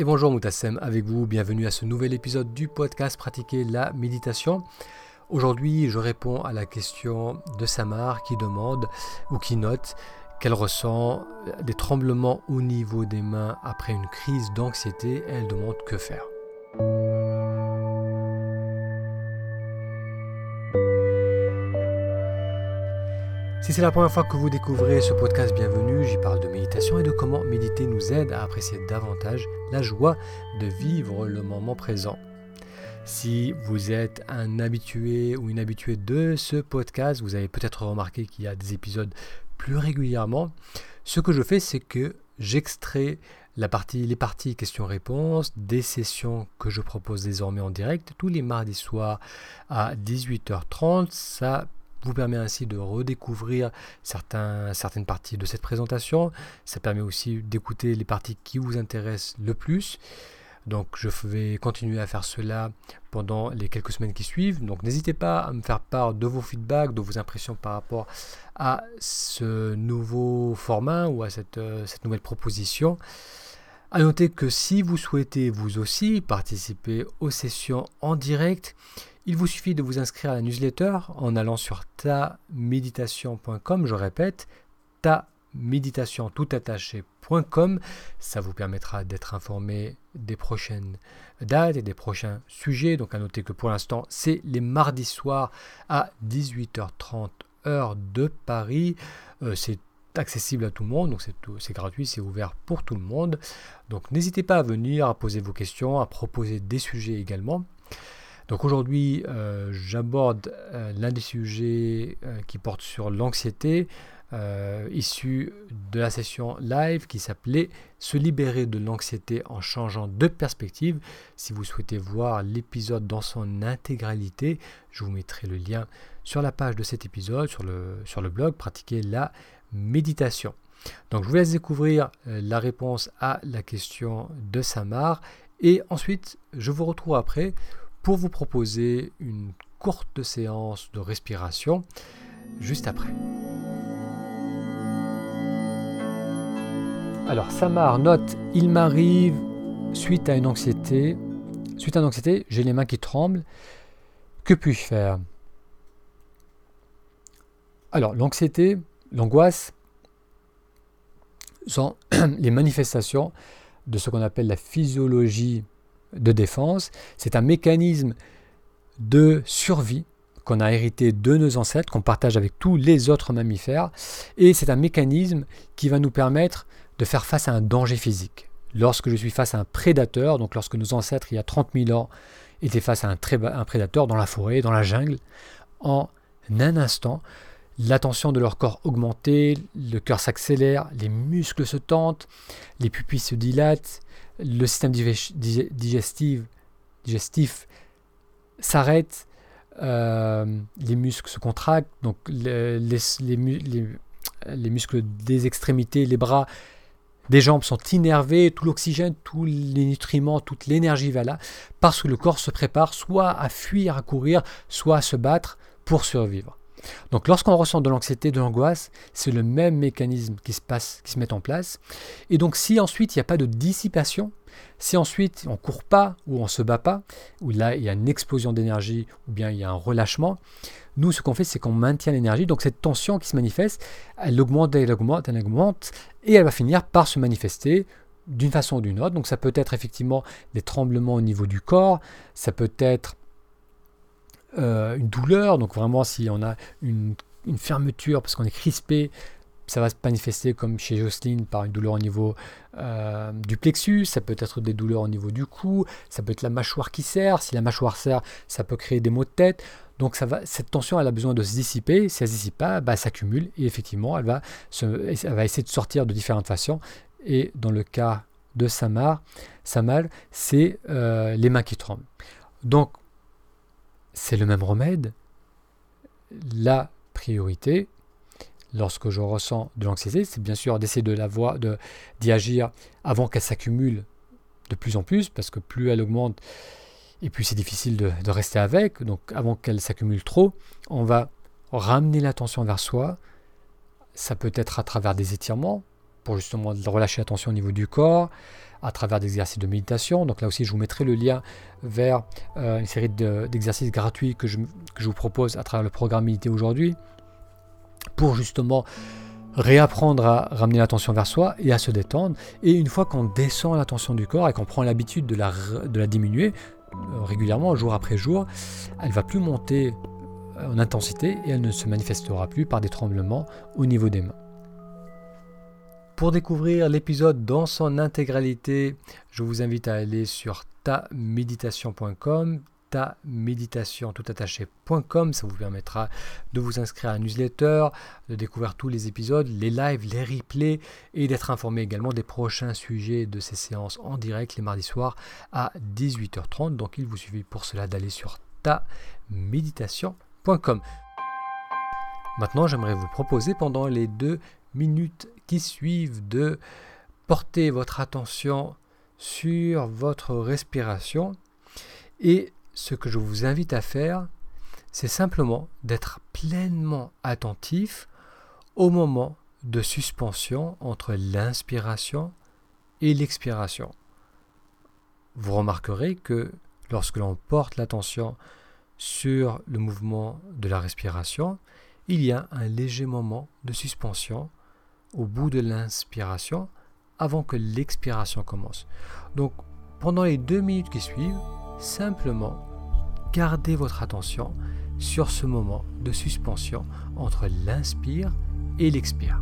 Et bonjour Moutassem avec vous, bienvenue à ce nouvel épisode du podcast Pratiquer la méditation. Aujourd'hui, je réponds à la question de Samar qui demande ou qui note qu'elle ressent des tremblements au niveau des mains après une crise d'anxiété. Elle demande que faire. Si c'est la première fois que vous découvrez ce podcast, bienvenue. J'y parle de méditation et de comment méditer nous aide à apprécier davantage la joie de vivre le moment présent. Si vous êtes un habitué ou une habituée de ce podcast, vous avez peut-être remarqué qu'il y a des épisodes plus régulièrement. Ce que je fais, c'est que j'extrais les parties questions-réponses des sessions que je propose désormais en direct tous les mardis soirs à 18h30. Ça vous permet ainsi de redécouvrir certaines parties de cette présentation. Ça permet aussi d'écouter les parties qui vous intéressent le plus. Donc je vais continuer à faire cela pendant les quelques semaines qui suivent. Donc n'hésitez pas à me faire part de vos feedbacks, de vos impressions par rapport à ce nouveau format ou à cette, euh, cette nouvelle proposition. À noter que si vous souhaitez vous aussi participer aux sessions en direct, il vous suffit de vous inscrire à la newsletter en allant sur taméditation.com, je répète, taméditation Ça vous permettra d'être informé des prochaines dates et des prochains sujets. Donc à noter que pour l'instant, c'est les mardis soirs à 18h30 heure de Paris. Euh, c'est accessible à tout le monde, donc c'est gratuit, c'est ouvert pour tout le monde. Donc n'hésitez pas à venir, à poser vos questions, à proposer des sujets également. Donc aujourd'hui, euh, j'aborde euh, l'un des sujets euh, qui porte sur l'anxiété, issu de la session live qui s'appelait Se libérer de l'anxiété en changeant de perspective. Si vous souhaitez voir l'épisode dans son intégralité, je vous mettrai le lien sur la page de cet épisode, sur le, sur le blog Pratiquer la méditation. Donc je vous laisse découvrir la réponse à la question de Samar et ensuite je vous retrouve après pour vous proposer une courte séance de respiration juste après. Alors Samar note, il m'arrive suite à une anxiété, suite à une anxiété, j'ai les mains qui tremblent. Que puis-je faire? Alors l'anxiété, l'angoisse, sont les manifestations de ce qu'on appelle la physiologie de défense. C'est un mécanisme de survie qu'on a hérité de nos ancêtres, qu'on partage avec tous les autres mammifères, et c'est un mécanisme qui va nous permettre de faire face à un danger physique. Lorsque je suis face à un prédateur, donc lorsque nos ancêtres, il y a 30 000 ans, étaient face à un, un prédateur dans la forêt, dans la jungle, en un instant, l'attention de leur corps augmentée, le cœur s'accélère, les muscles se tentent, les pupilles se dilatent, le système digestif, digestif s'arrête, euh, les muscles se contractent, donc les, les, muscles des extrémités, les bras, des jambes sont innervés, tout l'oxygène, tous les nutriments, toute l'énergie va là, parce que le corps se prépare soit à fuir, à courir, soit à se battre pour survivre. Donc lorsqu'on ressent de l'anxiété, de l'angoisse, c'est le même mécanisme qui se passe, qui se met en place. Et donc si ensuite il n'y a pas de dissipation, si ensuite on ne court pas ou on ne se bat pas, ou là il y a une explosion d'énergie ou bien il y a un relâchement, nous ce qu'on fait c'est qu'on maintient l'énergie. Donc cette tension qui se manifeste, elle augmente, elle augmente, elle augmente, et elle va finir par se manifester d'une façon ou d'une autre. Donc ça peut être effectivement des tremblements au niveau du corps, ça peut être euh, une douleur. Donc vraiment, si on a une, fermeture parce qu'on est crispé, ça va se manifester comme chez Jocelyne par une douleur au niveau euh, du plexus, ça peut être des douleurs au niveau du cou, ça peut être la mâchoire qui serre, si la mâchoire serre, ça peut créer des maux de tête. Donc ça va, cette tension, elle a besoin de se dissiper. Si elle ne se dissipe pas, bah, elle s'accumule et effectivement, elle va, elle va essayer de sortir de différentes façons. Et dans le cas de Samar, c'est euh, les mains qui tremblent. Donc c'est le même remède. La priorité, lorsque je ressens de l'anxiété, c'est bien sûr d'essayer de la voir, d'y agir avant qu'elle s'accumule de plus en plus, parce que plus elle augmente, et plus c'est difficile de, de, rester avec. Donc avant qu'elle s'accumule trop, on va ramener l'attention vers soi. Ça peut être à travers des étirements, justement relâcher l'attention au niveau du corps, à travers des exercices de méditation. Donc là aussi, je vous mettrai le lien vers euh, une série d'exercices gratuits que je, que je, vous propose à travers le programme Méditer aujourd'hui pour justement réapprendre à ramener l'attention vers soi et à se détendre. Et une fois qu'on descend l'attention du corps et qu'on prend l'habitude de la, de la diminuer euh, régulièrement, jour après jour, elle va plus monter euh, en intensité et elle ne se manifestera plus par des tremblements au niveau des mains. Pour découvrir l'épisode dans son intégralité, je vous invite à aller sur taméditation.com, taméditation toutattaché.com. Ça vous permettra de vous inscrire à un newsletter, de découvrir tous les épisodes, les lives, les replays et d'être informé également des prochains sujets de ces séances en direct les mardis soirs à 18h30. Donc il vous suffit pour cela d'aller sur taméditation.com. Maintenant, j'aimerais vous proposer pendant les deux minutes qui suivent de porter votre attention sur votre respiration. Et ce que je vous invite à faire, c'est simplement d'être pleinement attentif au moment de suspension entre l'inspiration et l'expiration. Vous remarquerez que lorsque l'on porte l'attention sur le mouvement de la respiration, il y a un léger moment de suspension au bout de l'inspiration avant que l'expiration commence. Donc pendant les deux minutes qui suivent, simplement gardez votre attention sur ce moment de suspension entre l'inspire et l'expire.